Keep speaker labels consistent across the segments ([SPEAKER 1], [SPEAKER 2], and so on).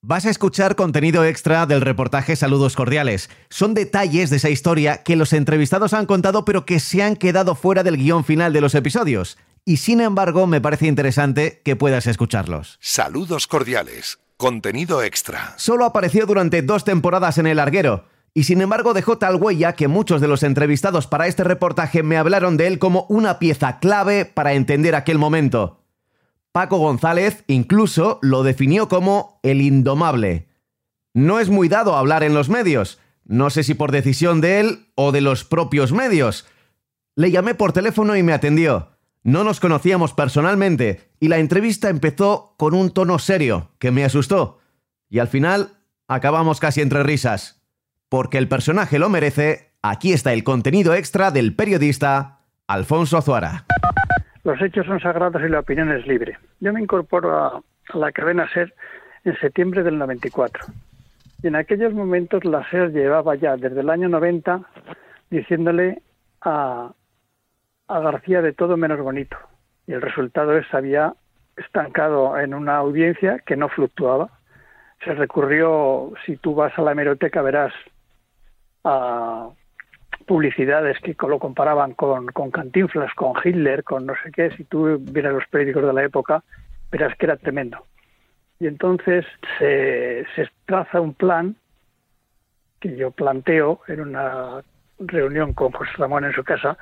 [SPEAKER 1] Vas a escuchar contenido extra del reportaje Saludos Cordiales. Son detalles de esa historia que los entrevistados han contado pero que se han quedado fuera del guion final de los episodios. Y sin embargo me parece interesante que puedas escucharlos.
[SPEAKER 2] Saludos Cordiales. Contenido extra.
[SPEAKER 1] Solo apareció durante dos temporadas en El Larguero. Y sin embargo dejó tal huella que muchos de los entrevistados para este reportaje me hablaron de él como una pieza clave para entender aquel momento. Paco González incluso lo definió como el indomable. No es muy dado hablar en los medios, no sé si por decisión de él o de los propios medios. Le llamé por teléfono y me atendió. No nos conocíamos personalmente y la entrevista empezó con un tono serio que me asustó. Y al final acabamos casi entre risas. Porque el personaje lo merece, aquí está el contenido extra del periodista Alfonso Azuara.
[SPEAKER 3] Los hechos son sagrados y la opinión es libre. Yo me incorporo a, la cadena SER en septiembre del 94. Y en aquellos momentos la SER llevaba ya desde el año 90 diciéndole a, a García de todo menos bonito. Y el resultado es había estancado en una audiencia que no fluctuaba. Se recurrió, si tú vas a la hemeroteca verás a publicidades que lo comparaban con, con Cantinflas, con Hitler, con no sé qué, si tú vieras los periódicos de la época, verás que era tremendo. Y entonces se, se traza un plan que yo planteo en una reunión con José Ramón en su casa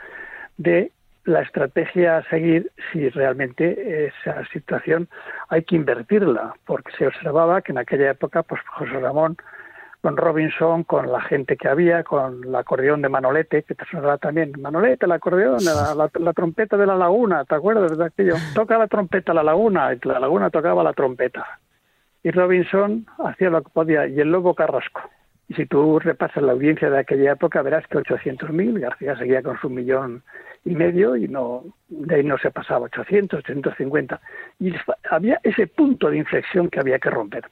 [SPEAKER 3] de la estrategia a seguir si realmente esa situación hay que invertirla, porque se observaba que en aquella época pues José Ramón con Robinson, con la gente que había, con el acordeón de Manolete, que te sonará también. Manolete, el acordeón, la, trompeta de la laguna, ¿te acuerdas de aquello? Toca la trompeta la laguna, y la laguna tocaba la trompeta. Y Robinson hacía lo que podía, y el lobo Carrasco. Y si tú repasas la audiencia de aquella época, verás que 800.000, García seguía con su millón y medio y no de ahí no se pasaba 800, 850. Y había ese punto de inflexión que había que romper.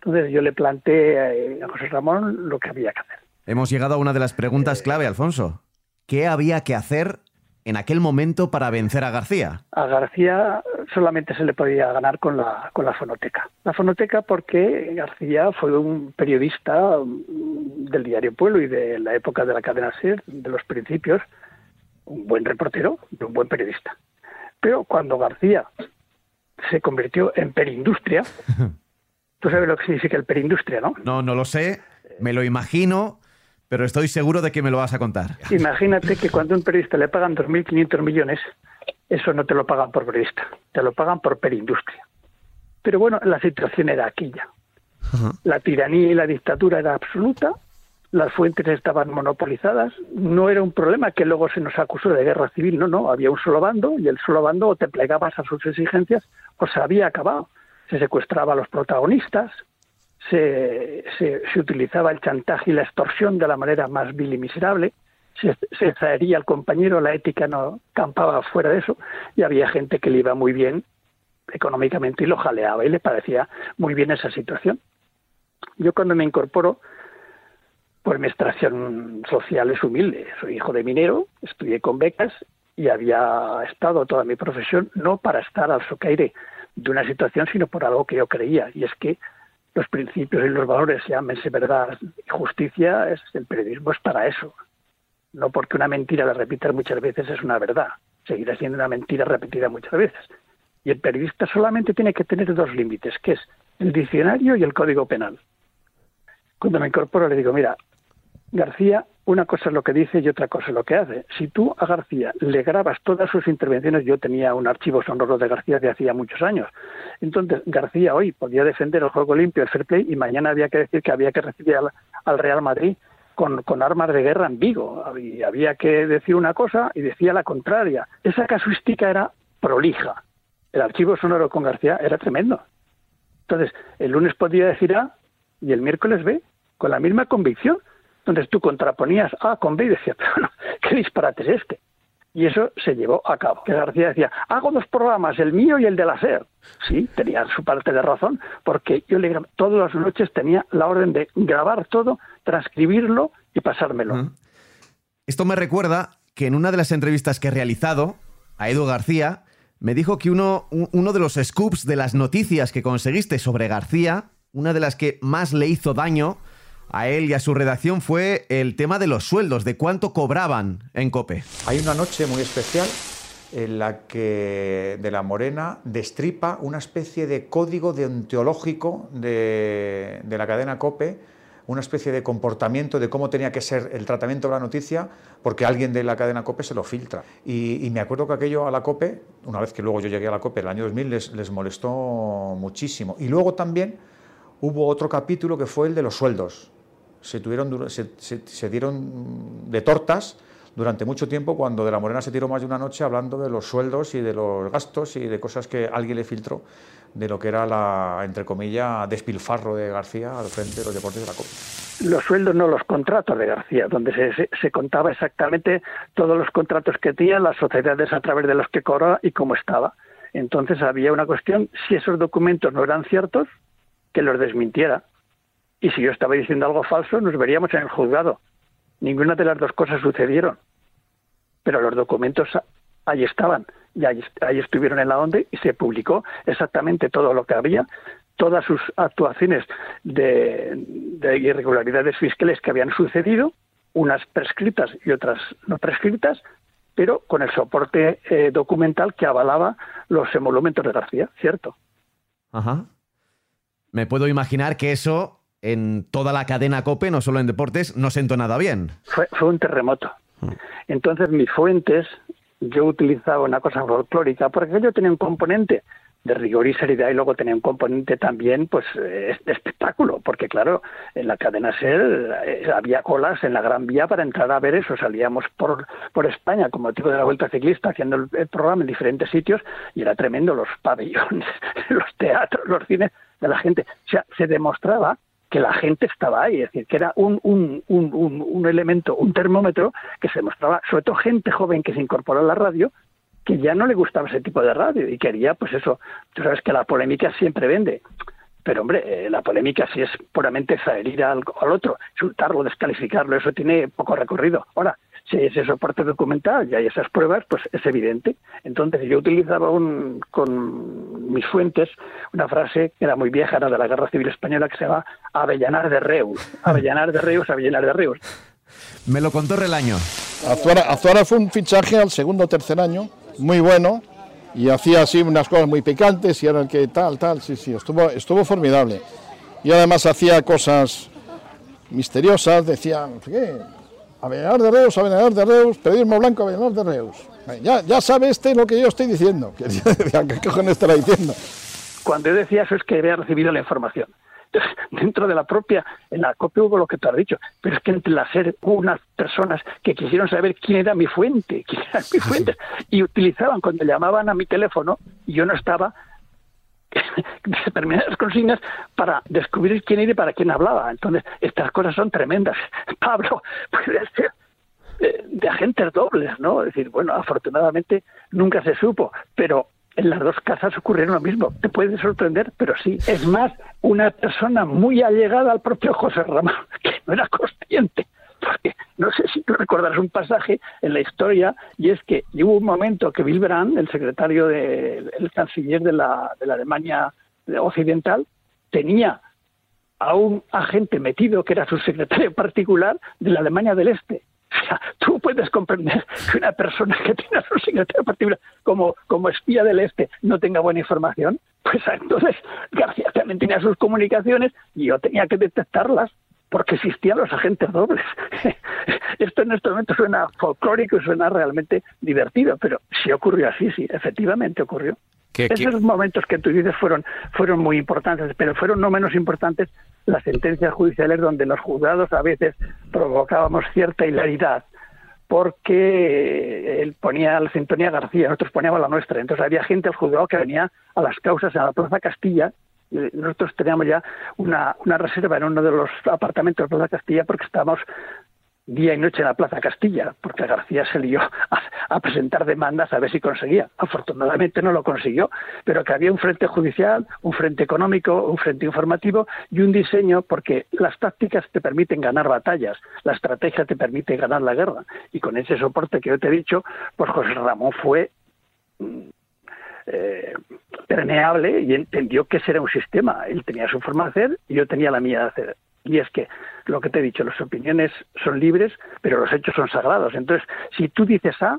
[SPEAKER 3] Entonces yo le planteé eh, a José Ramón lo que había que hacer.
[SPEAKER 1] Hemos llegado a una de las preguntas clave, Alfonso. ¿Qué había que hacer en aquel momento para vencer a García?
[SPEAKER 3] A García solamente se le podía ganar con la, con la fonoteca. La fonoteca porque García fue un periodista mm, del diario Pueblo y de la época de la cadena SER, de los principios, un buen reportero y un buen periodista. Pero cuando García se convirtió en perindustria, Tú sabes lo que significa el perindustria, ¿no?
[SPEAKER 1] No, no lo sé, me lo imagino, pero estoy seguro de que me lo vas a contar.
[SPEAKER 3] Imagínate que cuando a un periodista le pagan 2.500 millones, eso no te lo pagan por periodista, te lo pagan por perindustria. Pero bueno, la situación era aquella. La tiranía y la dictadura era absoluta, las fuentes estaban monopolizadas, no era un problema que luego se nos acusó de guerra civil, no, no, había un solo bando y el solo bando o te plegabas a sus exigencias o se había acabado se secuestraba a los protagonistas, se, se, utilizaba el chantaje y la extorsión de la manera más vil y miserable, se, se traería al compañero, la ética no campaba fuera de eso, y había gente que le iba muy bien económicamente y lo jaleaba y le parecía muy bien esa situación. Yo cuando me incorporo, pues mi extracción social es humilde, soy hijo de minero, estudié con becas y había estado toda mi profesión no para estar al socaire de una situación, sino por algo que yo creía, y es que los principios y los valores, llámense verdad y justicia, es, el periodismo es para eso. No porque una mentira la repitas muchas veces es una verdad, seguirá siendo una mentira repetida muchas veces. Y el periodista solamente tiene que tener dos límites, que es el diccionario y el código penal. Cuando me incorporo le digo, mira, García, una cosa es lo que dice y otra cosa es lo que hace. Si tú a García le grabas todas sus intervenciones, yo tenía un archivo sonoro de García de hacía muchos años. Entonces, García hoy podía defender el juego limpio, el fair play, y mañana había que decir que había que recibir al, Real Madrid con, armas de guerra en Vigo. Había, había que decir una cosa y decía la contraria. Esa casuística era prolija. El archivo sonoro con García era tremendo. Entonces, el lunes podía decir A y el miércoles B, con la misma convicción. Entonces tú contraponías A con B y decías, pero ¿qué disparate es este? Y eso se llevó a cabo. Que García decía, hago dos programas, el mío y el de la SER. Sí, tenía su parte de razón, porque yo le todas las noches tenía la orden de grabar todo, transcribirlo y pasármelo.
[SPEAKER 1] Esto me recuerda que en una de las entrevistas que he realizado a Edu García, me dijo que uno, uno de los scoops de las noticias que conseguiste sobre García una de las que más le hizo daño a él y a su redacción fue el tema de los sueldos, de cuánto cobraban en COPE.
[SPEAKER 4] Hay una noche muy especial en la que de la Morena destripa una especie de código deontológico de, de la cadena COPE, una especie de comportamiento de cómo tenía que ser el tratamiento de la noticia, porque alguien de la cadena COPE se lo filtra. Y, me acuerdo que aquello a la COPE, una vez que luego yo llegué a la COPE, el año 2000, les, les molestó muchísimo. Y luego también hubo otro capítulo que fue el de los sueldos. Se, tuvieron, se, se dieron de tortas durante mucho tiempo cuando de la Morena se tiró más de una noche hablando de los sueldos y de los gastos y de cosas que alguien le filtró de lo que era la, entre comillas, despilfarro de García al frente de los deportes de la Copa.
[SPEAKER 3] Los sueldos, no los contratos de García, donde se, contaba exactamente todos los contratos que tenía, las sociedades a través de los que cobraba y cómo estaba. Entonces había una cuestión, si esos documentos no eran ciertos, que los desmintiera. Y si yo estaba diciendo algo falso, nos veríamos en el juzgado. Ninguna de las dos cosas sucedieron pero los documentos ahí estaban y ahí, estuvieron en la ONDE y se publicó exactamente todo lo que había, todas sus actuaciones de, irregularidades fiscales que habían sucedido, unas prescritas y otras no prescritas, pero con el soporte eh, documental que avalaba los emolumentos de García, ¿cierto?
[SPEAKER 1] Ajá. Me puedo imaginar que eso en toda la cadena COPE, no solo en deportes, no sentó nada bien.
[SPEAKER 3] Fue, un terremoto. Entonces mis fuentes, yo utilizaba una cosa folclórica, porque yo tenía un componente de rigor y seriedad y luego tenía un componente también pues de espectáculo porque claro en la cadena SER eh, había colas en la Gran Vía para entrar a ver eso salíamos por por España como motivo de la Vuelta Ciclista haciendo el, programa en diferentes sitios y era tremendo los pabellones los teatros los cines de la gente o sea se demostraba que la gente estaba ahí, es decir, que era un, un, un, un, elemento, un termómetro que se mostraba, sobre todo gente joven que se incorporó a la radio, que ya no le gustaba ese tipo de radio y quería, pues eso, tú sabes que la polémica siempre vende. Pero hombre, eh, la polémica si es puramente herir al, al otro, insultarlo, descalificarlo, eso tiene poco recorrido. Ahora, si hay ese soporte documental y hay esas pruebas, pues es evidente. Entonces yo utilizaba un, con mis fuentes una frase que era muy vieja, era de la Guerra Civil Española, que se llama Avellanar de Reus. Avellanar de Reus, Avellanar de Reus.
[SPEAKER 1] Me lo contó Relaño.
[SPEAKER 5] Azuara, Azuara fue un fichaje al segundo o tercer año, muy bueno, y hacía así unas cosas muy picantes y era el que tal, tal, sí, sí, estuvo, estuvo formidable. Y además hacía cosas misteriosas, decía, ¿qué? Avellanar de Reus, Avellanar de Reus, periodismo blanco, Avellanar de Reus. Ya, ya sabe este lo que yo estoy diciendo. ¿Qué cojones estará diciendo?
[SPEAKER 3] Cuando yo decía eso es que había recibido la información. Entonces, dentro de la propia, en la copia hubo lo que tú has dicho, pero es que entre la SER hubo unas personas que quisieron saber quién era mi fuente, quién era mi fuente, y utilizaban cuando llamaban a mi teléfono y yo no estaba, determinadas consignas para descubrir quién era y para quién hablaba. Entonces, estas cosas son tremendas. Pablo puede ser eh, de agentes dobles, ¿no? Es decir, bueno, afortunadamente nunca se supo, pero en las dos casas ocurrieron lo mismo. Te puede sorprender, pero sí. Es más, una persona muy allegada al propio José Ramón, que no era consciente porque no sé si tú recordarás un pasaje en la historia, y es que hubo un momento que Will Brandt, el secretario, de, el canciller de la, Alemania Occidental, tenía a un agente metido que era su secretario particular de la Alemania del Este. O sea, tú puedes comprender que una persona que tiene su secretario particular como, como espía del Este no tenga buena información. Pues entonces García también tenía sus comunicaciones y yo tenía que detectarlas porque existían los agentes dobles. Esto en este momento suena folclórico y suena realmente divertido, pero sí ocurrió así, sí, efectivamente ocurrió. Esos momentos que tú dices fueron, fueron muy importantes, pero fueron no menos importantes las sentencias judiciales donde los juzgados a veces provocábamos cierta hilaridad porque él ponía la sintonía García, nosotros poníamos la nuestra. Entonces había gente al juzgado que venía a las causas en la Plaza Castilla nosotros teníamos ya una, reserva en uno de los apartamentos de Plaza Castilla porque estábamos día y noche en la Plaza Castilla, porque García se lió a, presentar demandas a ver si conseguía. Afortunadamente no lo consiguió, pero que había un frente judicial, un frente económico, un frente informativo y un diseño, porque las tácticas te permiten ganar batallas, la estrategia te permite ganar la guerra. Y con ese soporte que yo te he dicho, pues José Ramón fue mm, eh, permeable y entendió que ese era un sistema. Él tenía su forma de hacer y yo tenía la mía de hacer. Y es que lo que te he dicho, las opiniones son libres, pero los hechos son sagrados. Entonces, si tú dices A,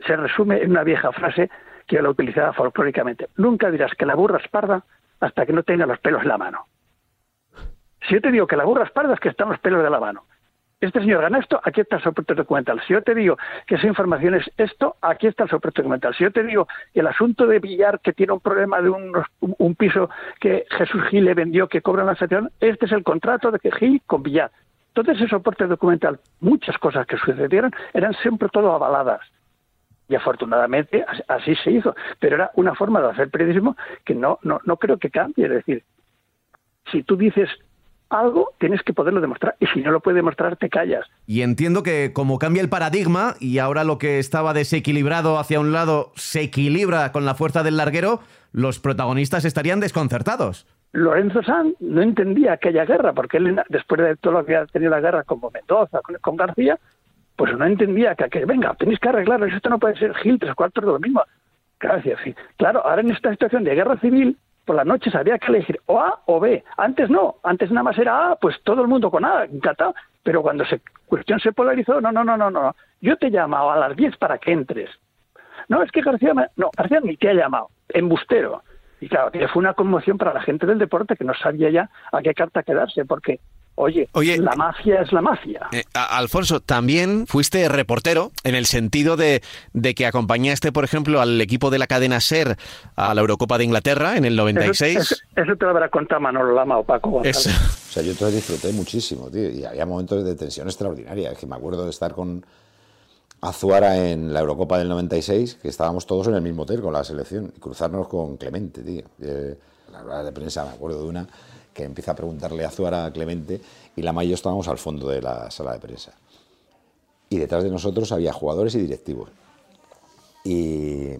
[SPEAKER 3] se resume en una vieja frase que yo la utilizaba folclóricamente. Nunca dirás que la burra es parda hasta que no tenga los pelos en la mano. Si yo te digo que la burra es parda es que están los pelos de la mano este señor gana esto, aquí está el soporte documental. Si yo te digo que esa información es esto, aquí está el soporte documental. Si yo te digo que el asunto de Villar, que tiene un problema de un, piso que Jesús Gil le vendió, que cobra la estación, este es el contrato de que Gil con Villar. Entonces ese soporte documental, muchas cosas que sucedieron, eran siempre todo avaladas. Y afortunadamente así se hizo. Pero era una forma de hacer periodismo que no, no, no creo que cambie. Es decir, si tú dices algo tienes que poderlo demostrar y si no lo puedes demostrar te callas.
[SPEAKER 1] Y entiendo que como cambia el paradigma y ahora lo que estaba desequilibrado hacia un lado se equilibra con la fuerza del larguero, los protagonistas estarían desconcertados.
[SPEAKER 3] Lorenzo Sanz no entendía aquella guerra porque él después de todo lo que había tenido la guerra con Mendoza, con, García, pues no entendía que, que venga, tenéis que arreglarlo, esto no puede ser Gil, tres cuartos de lo mismo. Gracias, sí. Claro, ahora en esta situación de guerra civil, por la noche había que elegir o A o B. Antes no, antes nada más era A, pues todo el mundo con A, encantado. Pero cuando se cuestión se polarizó, no, no, no, no, no. Yo te he llamado a las 10 para que entres. No, es que García, no, García ni te ha llamado, embustero. Y claro, fue una conmoción para la gente del deporte que no sabía ya a qué carta quedarse, porque Oye, la mafia es la mafia.
[SPEAKER 6] Eh, Alfonso, también fuiste reportero en el sentido de, que acompañaste, por ejemplo, al equipo de la cadena SER a la Eurocopa de Inglaterra en el 96.
[SPEAKER 3] Eso, eso, te lo habrá contado Manolo Lama o Paco González.
[SPEAKER 7] O sea, yo te disfruté muchísimo, tío, y había momentos de tensión extraordinaria. Es que me acuerdo de estar con Azuara en la Eurocopa del 96, que estábamos todos en el mismo hotel con la selección, y cruzarnos con Clemente, tío. Eh, la rueda de prensa, me acuerdo de una que empieza a preguntarle a Zuara a Clemente y la y yo estábamos al fondo de la sala de prensa. Y detrás de nosotros había jugadores y directivos. Y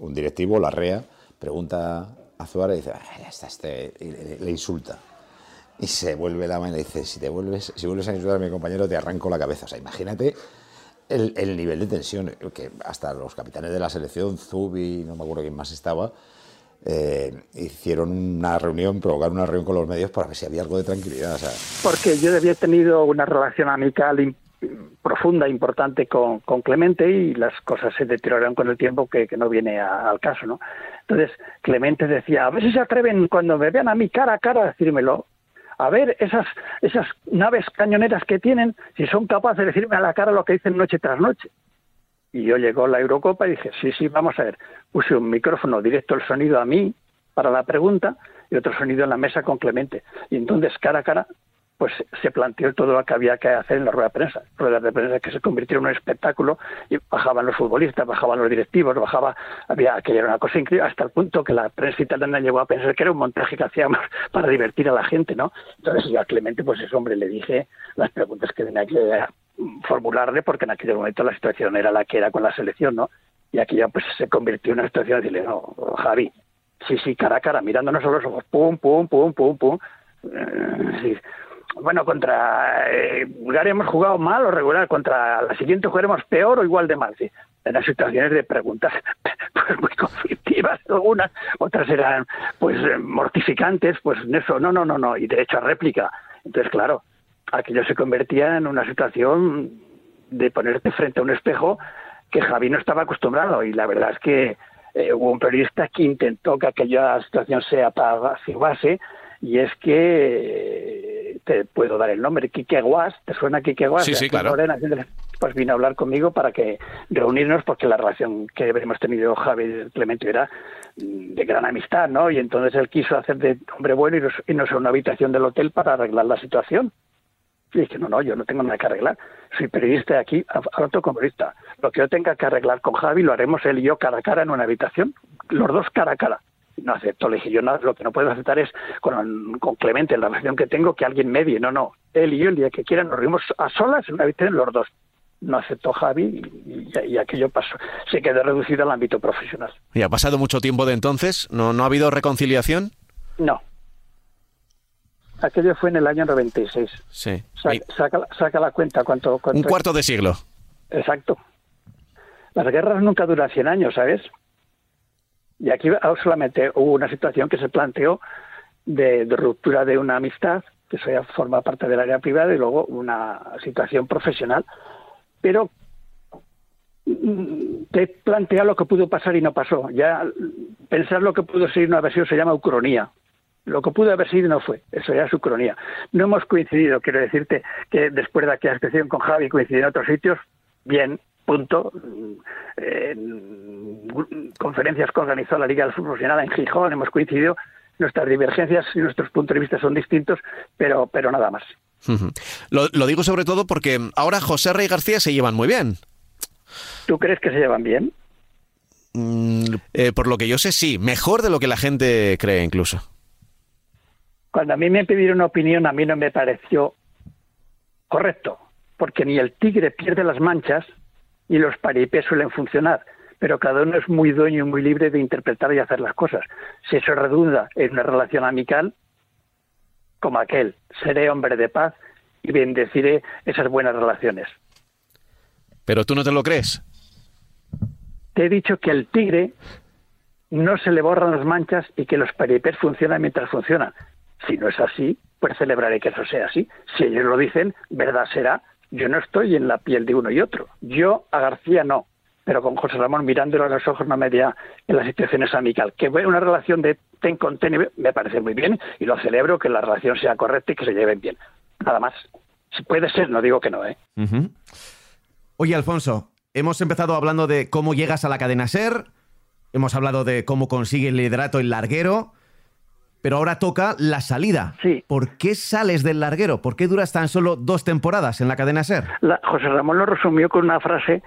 [SPEAKER 7] un directivo, Larrea, pregunta a Zuara y dice, ya está, este", le, insulta. Y se vuelve la mano y le dice, si, te vuelves, si vuelves a insultar a mi compañero te arranco la cabeza. O sea, imagínate el, el, nivel de tensión, que hasta los capitanes de la selección, Zubi, no me acuerdo quién más estaba, eh, hicieron una reunión, provocaron una reunión con los medios para ver si había algo de tranquilidad.
[SPEAKER 3] Porque yo había tenido una relación amical profunda, importante con, Clemente y las cosas se deterioraron con el tiempo que, no viene al caso, ¿no? Entonces Clemente decía, a ver si se atreven cuando me vean a mí cara a cara a decírmelo. A ver esas, esas naves cañoneras que tienen, si son capaces de decirme a la cara lo que dicen noche tras noche. Y yo llegó la Eurocopa y dije, sí, sí, vamos a ver. Puse un micrófono directo el sonido a mí para la pregunta y otro sonido en la mesa con Clemente. Y entonces, cara a cara, pues se planteó todo lo que había que hacer en la rueda de prensa. Ruedas de prensa que se convirtieron en un espectáculo y bajaban los futbolistas, bajaban los directivos, bajaba, había que era una cosa increíble, hasta el punto que la prensa italiana llegó a pensar que era un montaje que hacíamos para divertir a la gente, ¿no? Entonces yo a Clemente, pues ese hombre le dije las preguntas que tenía que formularle porque en aquel momento la situación era la que era con la selección, ¿no? Y aquí ya pues se convirtió en una situación de decirle, no, Javi, sí, sí, cara a cara, mirándonos a los ojos, pum, pum, pum, pum, pum. Eh, bueno, contra eh, Bulgaria hemos jugado mal o regular, contra la siguiente jugaremos peor o igual de mal, sí. En las situaciones de preguntas pues muy conflictivas algunas, otras eran pues mortificantes, pues en eso, no, no, no, no, y derecho a réplica. Entonces, claro, aquello se convertía en una situación de ponerte frente a un espejo que Javi no estaba acostumbrado y la verdad es que eh, hubo un periodista que intentó que aquella situación se apagase y es que te puedo dar el nombre, Quique Guas, ¿te suena Quique Guas?
[SPEAKER 6] Sí, sí, claro.
[SPEAKER 3] pues vino a hablar conmigo para que reunirnos porque la relación que hemos tenido Javi y Clemente era de gran amistad, ¿no? Y entonces él quiso hacer de hombre bueno y nos, y nos a una habitación del hotel para arreglar la situación. Y dije, no, no, yo no tengo nada que arreglar. Soy periodista de aquí, hablo como periodista. Lo que yo tenga que arreglar con Javi lo haremos él y yo cara a cara en una habitación, los dos cara a cara. No acepto, le dije, yo no, lo que no puedo aceptar es con, con Clemente, la relación que tengo, que alguien medie. No, no, él y yo el día que quieran nos reunimos a solas en una habitación los dos. No aceptó Javi y, y, aquello pasó. Se quedó reducido al ámbito profesional.
[SPEAKER 6] ¿Y ha pasado mucho tiempo de entonces? ¿No, no ha habido reconciliación?
[SPEAKER 3] No, Aquello fue en el año 96.
[SPEAKER 6] Sí.
[SPEAKER 3] Saca, saca, la cuenta cuánto,
[SPEAKER 6] Un cuarto de siglo.
[SPEAKER 3] Exacto. Las guerras nunca duran 100 años, ¿sabes? Y aquí solamente hubo una situación que se planteó de, ruptura de una amistad, que eso ya forma parte del área privada, y luego una situación profesional. Pero mm, te plantea lo que pudo pasar y no pasó. Ya pensar lo que pudo ser una versión se llama ucronía. Lo que pudo haber sido no fue, eso ya es ucronía. No hemos coincidido, quiero decirte que después de aquella expresión con Javi coincidí en otros sitios, bien, punto. En conferencias que organizó la Liga del Fútbol Profesional en Gijón hemos coincidido. Nuestras divergencias y nuestros puntos de vista son distintos, pero, pero nada más.
[SPEAKER 6] lo, lo digo sobre todo porque ahora José Rey García se llevan muy bien.
[SPEAKER 3] ¿Tú crees que se llevan bien?
[SPEAKER 6] Mm, eh, por lo que yo sé, sí. Mejor de lo que la gente cree incluso.
[SPEAKER 3] Cuando a mí me pidieron una opinión, a mí no me pareció correcto, porque ni el tigre pierde las manchas, y los paripés suelen funcionar, pero cada uno es muy dueño y muy libre de interpretar y hacer las cosas. Si eso redunda en una relación amical, como aquel, seré hombre de paz y bendeciré esas buenas relaciones.
[SPEAKER 6] Pero tú no te lo crees.
[SPEAKER 3] Te he dicho que el tigre no se le borran las manchas y que los paripés funcionan mientras funcionan. Si no es así, pues celebraré que eso sea así. Si ellos lo dicen, verdad será yo no estoy en la piel de uno y otro. Yo a García no, pero con José Ramón mirándolo a los ojos no me en la situación es amical. Que una relación de ten con ten me parece muy bien y lo celebro que la relación sea correcta y que se lleven bien. Nada más. Si puede ser, no digo que no, ¿eh?
[SPEAKER 1] Oye, Alfonso, hemos empezado hablando de cómo llegas a la cadena SER, hemos hablado de cómo consigue el liderato el larguero, pero ahora toca la salida.
[SPEAKER 3] Sí.
[SPEAKER 1] ¿Por qué sales del larguero? ¿Por qué duras tan solo dos temporadas en la cadena SER?
[SPEAKER 3] José Ramón lo resumió con una frase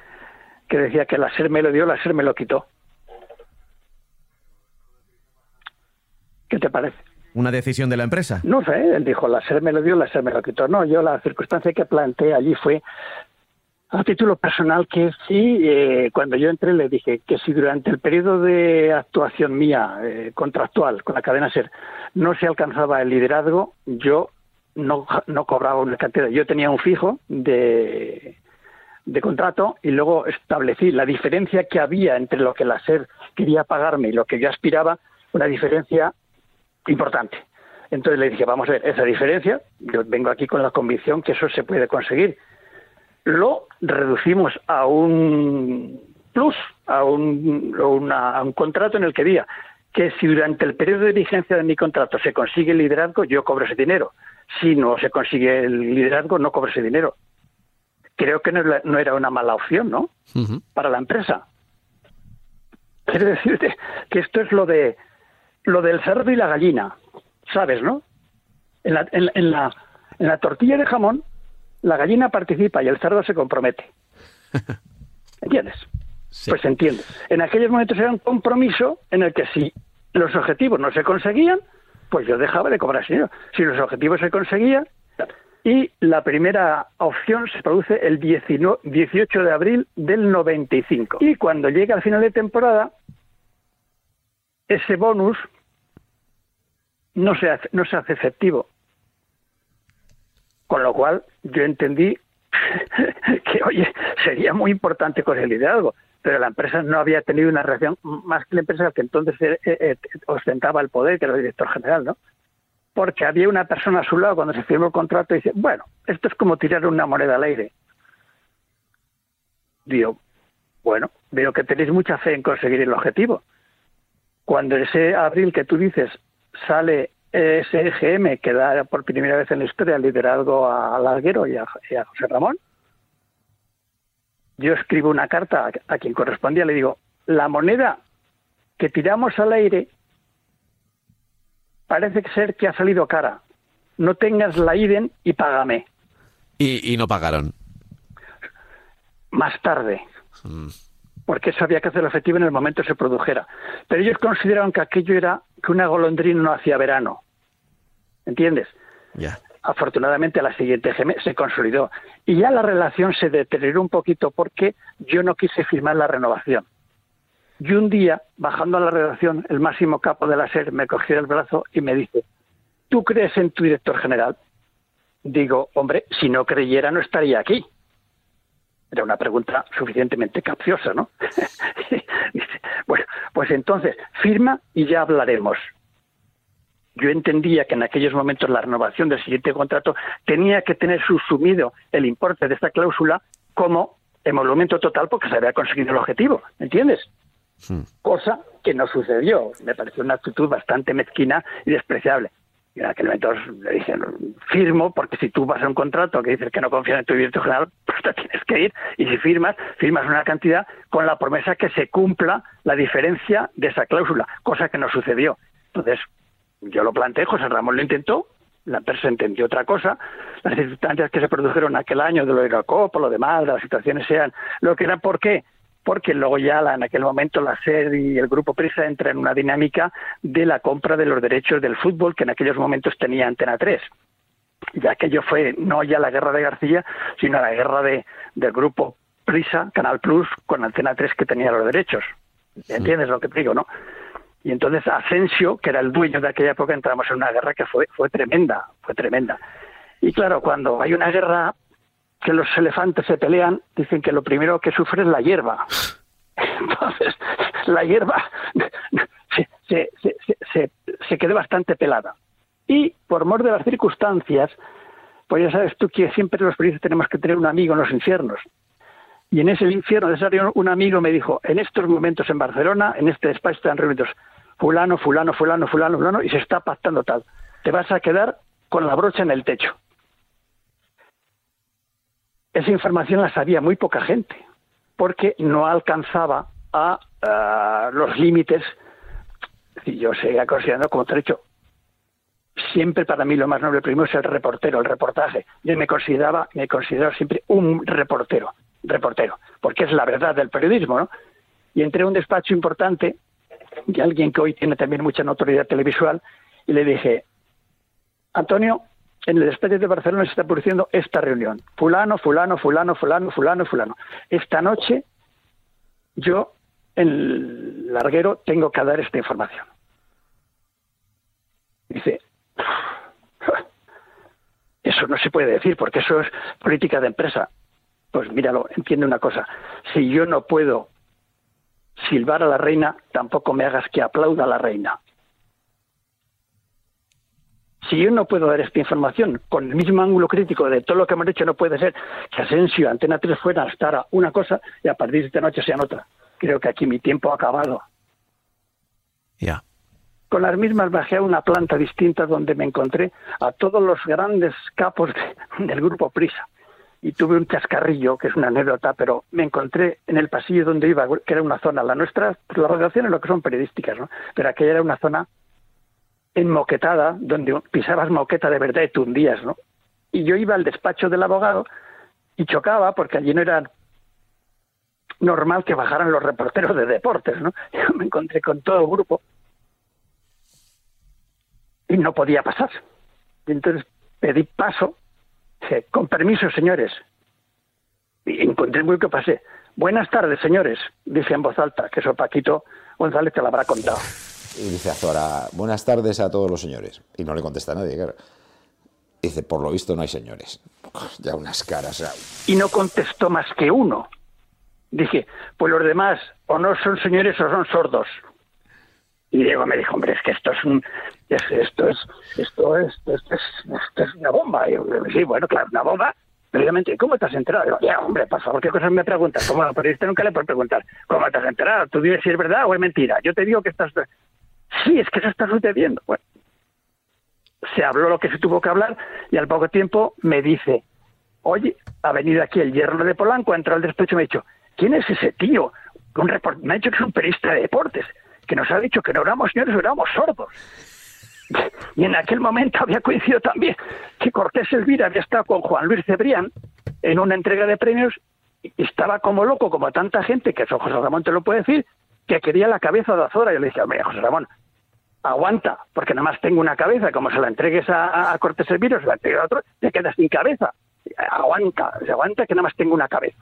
[SPEAKER 3] que decía que la SER me lo dio, la SER me lo quitó. ¿Qué te parece?
[SPEAKER 1] ¿Una decisión de la empresa?
[SPEAKER 3] No sé, él dijo, la SER me lo dio, la SER me lo quitó. No, yo la circunstancia que planteé allí fue a título personal que sí, eh, cuando yo entré le dije que si durante el periodo de actuación mía eh, contractual con la cadena SER no se alcanzaba el liderazgo, yo no, no cobraba una cantidad. Yo tenía un fijo de, de contrato y luego establecí la diferencia que había entre lo que la SER quería pagarme y lo que yo aspiraba, una diferencia importante. Entonces le dije, vamos a ver, esa diferencia, yo vengo aquí con la convicción que eso se puede conseguir lo reducimos a un plus, a un, a un contrato en el que diga que si durante el periodo de vigencia de mi contrato se consigue el liderazgo, yo cobro ese dinero. Si no se consigue el liderazgo, no cobro ese dinero. Creo que no, era una mala opción, ¿no? Para la empresa. Quiero decirte que esto es lo de lo del cerdo y la gallina, ¿sabes, no? En la, en la, en la tortilla de jamón la gallina participa y el cerdo se compromete. ¿Entiendes? Pues entiendo. En aquellos momentos era un compromiso en el que si los objetivos no se conseguían, pues yo dejaba de cobrar dinero. Si los objetivos se conseguían, y la primera opción se produce el 18 de abril del 95. Y cuando llega al final de temporada, ese bonus no se no se hace efectivo. Con lo cual yo entendí que, oye, sería muy importante con el pero la empresa no había tenido una reacción más que la empresa que entonces eh, eh, ostentaba el poder, que era el director general, ¿no? Porque había una persona a su lado cuando se firmó el contrato y dice, bueno, esto es como tirar una moneda al aire. Digo, bueno, veo que tenéis mucha fe en conseguir el objetivo. Cuando ese abril que tú dices sale SGM que da por primera vez en la historia el liderazgo a Larguero y a, José Ramón. Yo escribo una carta a, quien correspondía, le digo, la moneda que tiramos al aire parece ser que ha salido cara. No tengas la IDEN y págame.
[SPEAKER 6] Y, no pagaron.
[SPEAKER 3] Más tarde. Mm. Porque eso había que hacerlo efectivo en el momento que se produjera. Pero ellos consideraron que aquello era que una golondrina no hacía verano. ¿Entiendes?
[SPEAKER 6] Ya.
[SPEAKER 3] Afortunadamente la siguiente GM se consolidó y ya la relación se deterioró un poquito porque yo no quise firmar la renovación. Y un día, bajando a la redacción, el máximo capo de la SER me cogió el brazo y me dice, ¿tú crees en tu director general? Digo, hombre, si no creyera no estaría aquí. Era una pregunta suficientemente capciosa, ¿no? bueno, pues entonces firma y ya hablaremos. Yo entendía que en aquellos momentos la renovación del siguiente contrato tenía que tener subsumido el importe de esta cláusula como emolumento total porque se había conseguido el objetivo, ¿entiendes? Cosa que no sucedió. Me pareció una actitud bastante mezquina y despreciable. Y en aquel momento le dije, firmo, porque si tú vas a un contrato que dices que no confías en tu director general, pues te tienes que ir. Y si firmas, firmas una cantidad con la promesa que se cumpla la diferencia de esa cláusula, cosa que no sucedió. Entonces, yo lo planteé, José Ramón lo intentó, la empresa entendió otra cosa, las circunstancias que se produjeron aquel año de lo de la Copa, lo demás, de las situaciones sean lo que era, ¿por qué? porque luego ya en aquel momento la SER y el Grupo Prisa entran en una dinámica de la compra de los derechos del fútbol que en aquellos momentos tenía Antena 3. Ya aquello fue no ya la guerra de García, sino la guerra de, del Grupo Prisa, Canal Plus, con Antena 3 que tenía los derechos. ¿Entiendes lo que digo, no? Y entonces Asensio, que era el dueño de aquella época, entramos en una guerra que fue, fue tremenda, fue tremenda. Y claro, cuando hay una guerra que los elefantes se pelean, dicen que lo primero que sufre es la hierba. Entonces, la hierba se, se, quedó bastante pelada. Y por mor de las circunstancias, pues ya sabes tú que siempre los periodistas tenemos que tener un amigo en los infiernos. Y en ese infierno de un amigo me dijo, en estos momentos en Barcelona, en este despacho están reunidos fulano, fulano, fulano, fulano, fulano, y se está pactando tal. Te vas a quedar con la brocha en el techo esa información la sabía muy poca gente, porque no alcanzaba a, los límites. Yo seguía considerando, como te siempre para mí lo más noble primero es el reportero, el reportaje. Yo me consideraba, me considero siempre un reportero, reportero, porque es la verdad del periodismo, ¿no? Y entré a un despacho importante de alguien que hoy tiene también mucha notoriedad televisual y le dije, Antonio, en el despegue de Barcelona se está produciendo esta reunión. Fulano, fulano, fulano, fulano, fulano, fulano. Esta noche yo en el larguero tengo que dar esta información. Dice, eso no se puede decir porque eso es política de empresa. Pues míralo, entiende una cosa. Si yo no puedo silbar a la reina, tampoco me hagas que aplauda a la reina. Si yo no puedo dar esta información con el mismo ángulo crítico de todo lo que hemos hecho, no puede ser que Asensio, Antena 3 fuera a estar una cosa y a partir de esta noche sean otra. Creo que aquí mi tiempo ha acabado.
[SPEAKER 6] Ya.
[SPEAKER 3] Con las mismas bajé a una planta distinta donde me encontré a todos los grandes capos del grupo Prisa. Y tuve un chascarrillo, que es una anécdota, pero me encontré en el pasillo donde iba, que era una zona, la nuestra, pues las redacciones lo que son periodísticas, ¿no? Pero aquella era una zona en moquetada, donde pisabas moqueta de verdad y te hundías, ¿no? Y yo iba al despacho del abogado y chocaba porque allí no era normal que bajaran los reporteros de deportes, ¿no? Yo me encontré con todo el grupo y no podía pasar. Entonces pedí paso, con permiso, señores. Y encontré muy que pasé. Buenas tardes, señores, dije en voz alta, que eso Paquito González te lo habrá contado.
[SPEAKER 7] Y dice Azora, buenas tardes a todos los señores. Y no le contesta nadie, claro. Dice, por lo visto no hay señores. Ya unas caras.
[SPEAKER 3] Y no contestó más que uno. Dije, pues los demás o no son señores o son sordos. Y Diego me dijo, hombre, es que esto es un, esto es, esto es, esto es, una bomba. Y yo, sí, bueno, claro, una bomba. Precisamente, ¿cómo te has enterado? ya, hombre, por favor, ¿qué cosas me preguntas? Como periodista nunca le puedo preguntar, ¿cómo te has enterado? Tú dices si es verdad o es mentira. Yo te digo que estás sí, es que eso está sucediendo. Bueno, se habló lo que se tuvo que hablar y al poco tiempo me dice, oye, ha venido aquí el yerno de Polanco, ha entrado al despacho y me ha dicho, ¿quién es ese tío? Un me ha dicho que es un periodista de deportes, que nos ha dicho que no éramos señores, éramos sordos. Y en aquel momento había coincidido también que Cortés Elvira había estado con Juan Luis Cebrián en una entrega de premios y estaba como loco, como tanta gente, que eso José Ramón te lo puede decir, que quería la cabeza de Azora. Yo le dije, hombre, José Ramón, aguanta, porque nada más tengo una cabeza, como se la entregues a, Cortés Elviro, se la entregues a otro, te quedas sin cabeza. Aguanta, aguanta que nada más tengo una cabeza.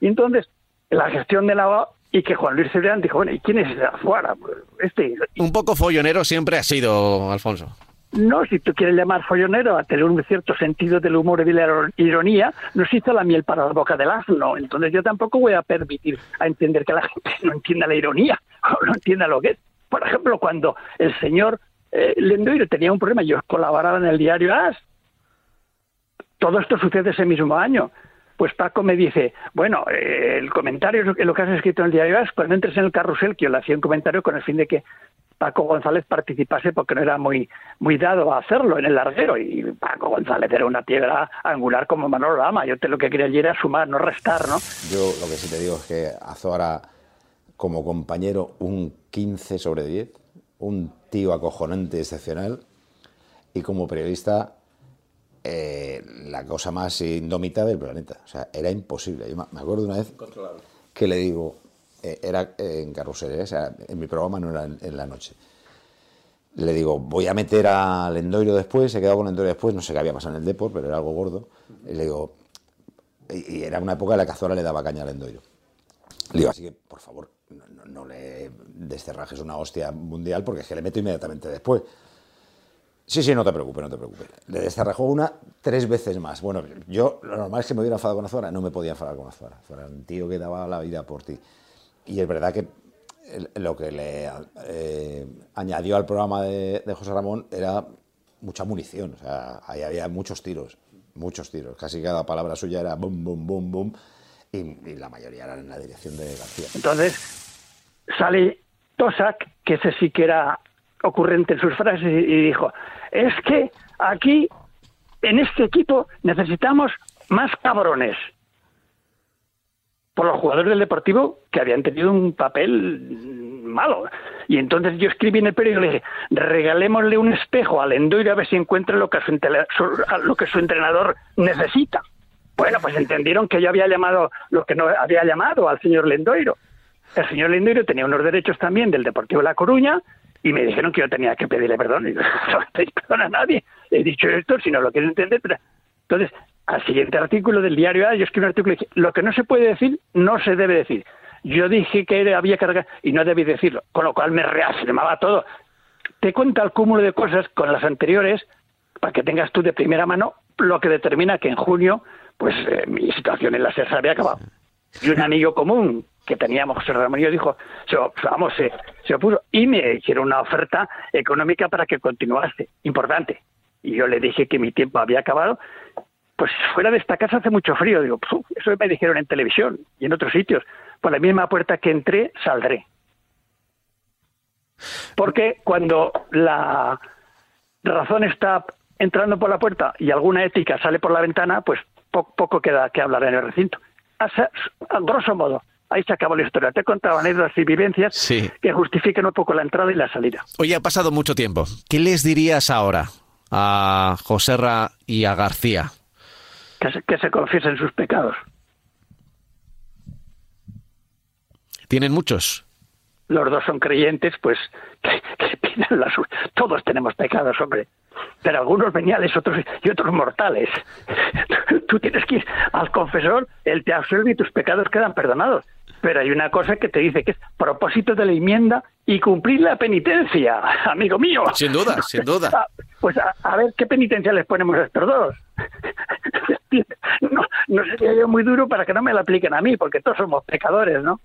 [SPEAKER 3] Y entonces, la gestión de la y que Juan Luis Cebrián dijo, bueno, ¿y quién es Azuara? Este,
[SPEAKER 6] Un poco follonero siempre ha sido, Alfonso.
[SPEAKER 3] No, si tú quieres llamar follonero a tener un cierto sentido del humor y de la ironía, nos hizo la miel para la boca del asno. Entonces yo tampoco voy a permitir a entender que la gente no entienda la ironía. no entienda lo que es. Por ejemplo, cuando el señor eh, Lendoiro tenía un problema, yo colaboraba en el diario AS. Todo esto sucede ese mismo año. Pues Paco me dice, bueno, eh, el comentario, lo que has escrito en el diario AS, cuando entres en el carrusel, que yo le hacía un comentario con el fin de que Paco González participase porque no era muy muy dado a hacerlo en el larguero y Paco González era una piedra angular como Manolo Lama. Yo te lo que quería ayer era sumar, no restar, ¿no?
[SPEAKER 7] Yo lo que sí te digo es que Azora como compañero un 15 sobre 10, un tío acojonante, excepcional, y como periodista eh, la cosa más indómita del planeta. O sea, era imposible. Yo me acuerdo una vez que le digo, eh, era en carrusel, ¿eh? o sea, en mi programa no era en, la noche. Le digo, voy a meter al Endoiro después, se quedado con Endoiro después, no sé qué había pasado en el Deport, pero era algo gordo. Y le digo, y, era una época en la que Azora le daba caña al Endoiro. Le digo, así que, por favor, no, le descerrajes una hostia mundial porque es que le meto inmediatamente después. Sí, sí, no te preocupes, no te preocupes. Le descerrajó una tres veces más. Bueno, yo lo normal es que me hubiera enfadado con Azora, no me podía enfadar con Azora. Era un tío que daba la vida por ti. Y es verdad que lo que le eh, añadió al programa de, José Ramón era mucha munición. O sea, ahí había muchos tiros, muchos tiros. Casi cada palabra suya era boom, boom, boom, boom. Y, la mayoría eran en la dirección de García.
[SPEAKER 3] Entonces, sale Tosak, que ese sí que era ocurrente en sus frases, y dijo, es que aquí, en este equipo, necesitamos más cabrones. Por los jugadores del Deportivo que habían tenido un papel malo. Y entonces yo escribí en el periódico y le dije, regalémosle un espejo al Endoiro a ver si encuentra lo que su, lo que su entrenador necesita. Bueno, pues entendieron que yo había llamado lo que no había llamado al señor Lendoiro. El señor Lendoiro tenía unos derechos también del Deportivo de La Coruña y me dijeron que yo tenía que pedirle perdón. Y no pedí perdón a nadie. He dicho esto, si no lo quieren entender. Pero... Entonces, al siguiente artículo del diario A, yo escribí un artículo y dije, lo que no se puede decir, no se debe decir. Yo dije que había que y no debí decirlo, con lo cual me reafirmaba todo. Te cuenta el cúmulo de cosas con las anteriores para que tengas tú de primera mano lo que determina que en junio, pues eh, mi situación en la SER había acabado. Y un amigo común que teníamos, José Ramón, y dijo, vamos, se, se opuso y me hicieron una oferta económica para que continuase, importante. Y yo le dije que mi tiempo había acabado. Pues fuera de esta casa hace mucho frío. Digo, eso me dijeron en televisión y en otros sitios. Por la misma puerta que entré, saldré. Porque cuando la razón está entrando por la puerta y alguna ética sale por la ventana, pues poco, queda que hablar en el recinto. Grosso modo, ahí se acabó la historia. Te he contado anécdotas y vivencias que justifican un poco la entrada y la salida.
[SPEAKER 6] Hoy ha pasado mucho tiempo. ¿Qué les dirías ahora a Joserra y a García?
[SPEAKER 3] Que se, que se confiesen sus pecados.
[SPEAKER 6] ¿Tienen muchos?
[SPEAKER 3] Los dos son creyentes, pues que, que la Todos tenemos pecados, hombre pero algunos veniales otros y otros mortales. Tú tienes que ir al confesor, él te absuelve y tus pecados quedan perdonados. Pero hay una cosa que te dice que es propósito de la enmienda y cumplir la penitencia, amigo mío.
[SPEAKER 6] Sin duda, sin duda.
[SPEAKER 3] Ah, pues a, ver qué penitencia les ponemos a estos dos. No, no sería yo muy duro para que no me la apliquen a mí, porque todos somos pecadores, ¿no?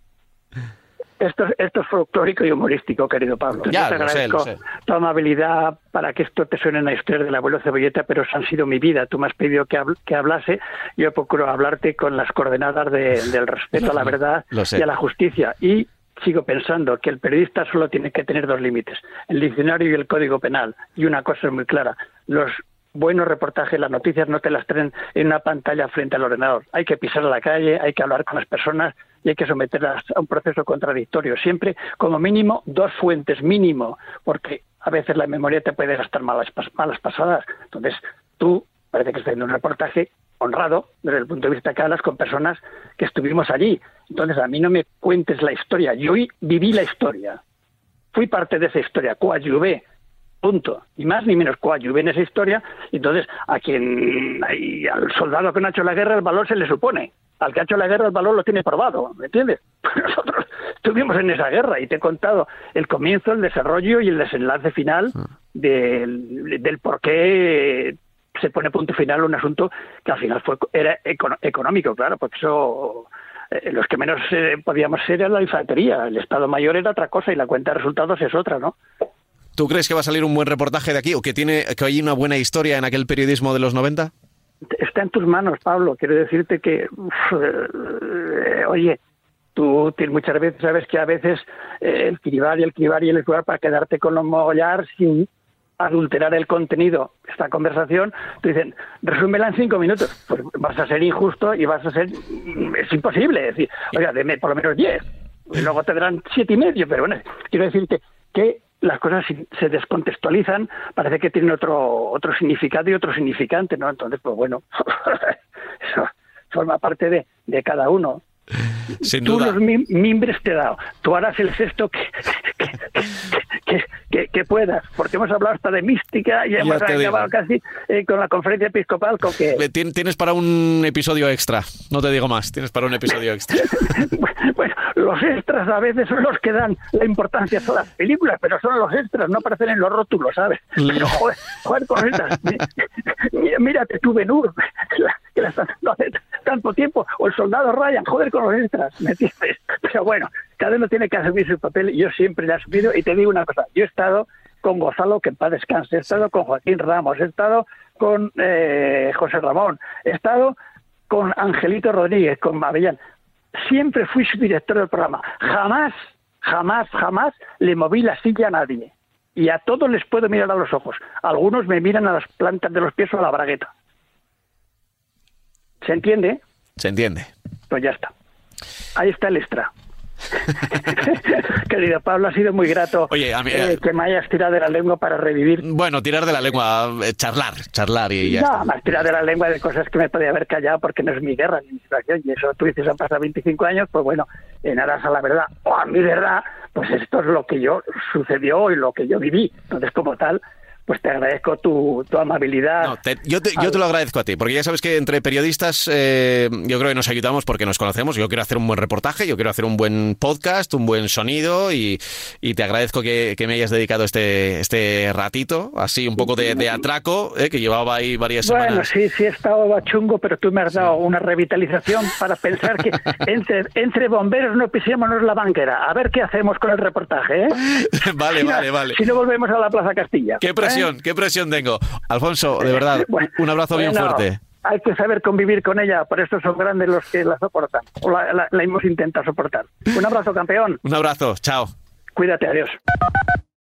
[SPEAKER 3] Esto, esto es folclórico y humorístico, querido Pablo.
[SPEAKER 6] Ya, te agradezco
[SPEAKER 3] tu amabilidad para que esto te suene en la historia del abuelo Cebolleta, pero han sido mi vida. Tú me has pedido que, que hablase, yo procuro hablarte con las coordenadas del respeto a la verdad y a la justicia. Y sigo pensando que el periodista solo tiene que tener dos límites, el diccionario y el código penal. Y una cosa es muy clara, los buenos reportajes, las noticias no te las traen en una pantalla frente al ordenador. Hay que pisar a la calle, hay que hablar con las personas y hay que someterlas a un proceso contradictorio. Siempre, como mínimo, dos fuentes, mínimo, porque a veces la memoria te puede gastar malas, malas pasadas. Entonces, tú parece que estás haciendo un reportaje honrado desde el punto de vista que hablas con personas que estuvimos allí. Entonces, a mí no me cuentes la historia. Yo viví la historia. Fui parte de esa historia, coadyuvé punto. Ni más ni menos coadyuve en esa historia. Entonces, a quien, al soldado que no ha hecho la guerra, el valor se le supone. Al que ha hecho la guerra, el valor lo tiene probado, ¿me entiendes? Nosotros estuvimos en esa guerra y te he contado el comienzo, el desarrollo y el desenlace final del, del por qué se pone punto final a un asunto que al final fue era económico, claro, porque eso eh, los que menos eh, podíamos ser era la infantería. El Estado Mayor era otra cosa y la cuenta de resultados es otra, ¿no?
[SPEAKER 6] ¿Tú crees que va a salir un buen reportaje de aquí o que tiene que hay una buena historia en aquel periodismo de los 90?
[SPEAKER 3] Está en tus manos, Pablo. Quiero decirte que, eh, oye, tú muchas veces sabes que a veces el cribar y el cribar y el cribar para quedarte con los mogollar sin adulterar el contenido esta conversación, te dicen, resúmela en cinco minutos. Pues vas a ser injusto y vas a ser... Es imposible. decir, oiga, deme por lo menos diez. Y luego te darán siete y medio. Pero bueno, quiero decirte que las cosas se descontextualizan, parece que tienen otro, otro significado y otro significante, ¿no? Entonces, pues bueno, eso forma parte de, de cada uno.
[SPEAKER 6] Sin
[SPEAKER 3] Tú
[SPEAKER 6] duda.
[SPEAKER 3] los mim- mimbres te he dado. Tú harás el sexto que, que, que, que- que puedas, porque hemos hablado hasta de mística y hemos
[SPEAKER 6] digo.
[SPEAKER 3] acabado casi eh, con la conferencia episcopal con que...
[SPEAKER 6] Tien- Tienes para un episodio extra, no te digo más, tienes para un episodio extra.
[SPEAKER 3] bueno, los extras a veces son los que dan la importancia a las películas, pero son los extras, no aparecen en los rótulos, ¿sabes? Pero joder, joder con estas. Mi- Mírate tú, Benur, que la están dando hace tanto tiempo, o el soldado Ryan, joder con los extras, ¿me entiendes? Pero bueno, cada uno tiene que asumir su papel yo siempre le he asumido y te digo una cosa, yo he estado con Gonzalo, que en paz descanse, he estado con Joaquín Ramos, he estado con eh, José Ramón, he estado con Angelito Rodríguez, con Mavellán. Siempre fui su director del programa. Jamás, jamás, jamás le moví la silla a nadie. Y a todos les puedo mirar a los ojos. Algunos me miran a las plantas de los pies o a la bragueta. ¿Se entiende?
[SPEAKER 6] Se entiende.
[SPEAKER 3] Pues ya está. Ahí está el extra. Querido Pablo, ha sido muy grato
[SPEAKER 6] Oye, mí-
[SPEAKER 3] eh, que me hayas tirado de la lengua para revivir.
[SPEAKER 6] Bueno, tirar de la lengua, eh, charlar, charlar y ya está.
[SPEAKER 3] más tirar de la lengua de cosas que me podía haber callado porque no es mi guerra ni mi situación. Y eso tú dices, han pasado 25 años, pues bueno, en aras a la verdad o a mi verdad, pues esto es lo que yo sucedió y lo que yo viví. Entonces, como tal, pues te agradezco tu, tu amabilidad.
[SPEAKER 6] No, te- yo, te, yo te lo agradezco a ti, porque ya sabes que entre periodistas eh, yo creo que nos ayudamos porque nos conocemos. Yo quiero hacer un buen reportaje, yo quiero hacer un buen podcast, un buen sonido y, y te agradezco que, que me hayas dedicado este, este ratito, así un poco de, de atraco, eh, que llevaba ahí varias
[SPEAKER 3] Bueno,
[SPEAKER 6] semanas.
[SPEAKER 3] sí, sí he estado chungo, pero tú me has dado una revitalización para pensar que entre, entre bomberos no pisémonos la banquera. A ver qué hacemos con el reportaje, ¿eh?
[SPEAKER 6] vale,
[SPEAKER 3] Si no-
[SPEAKER 6] vale, vale.
[SPEAKER 3] Si no volvemos a la Plaza Castilla.
[SPEAKER 6] Qué. Presión, qué presión tengo. Alfonso, de verdad,
[SPEAKER 3] Bueno,
[SPEAKER 6] un abrazo bien fuerte.
[SPEAKER 3] Hay que saber convivir con ella, por eso son grandes los que la soportan, o la, la- la hemos intentado soportar. Un abrazo, campeón.
[SPEAKER 6] Un abrazo, chao.
[SPEAKER 3] Cuídate, adiós.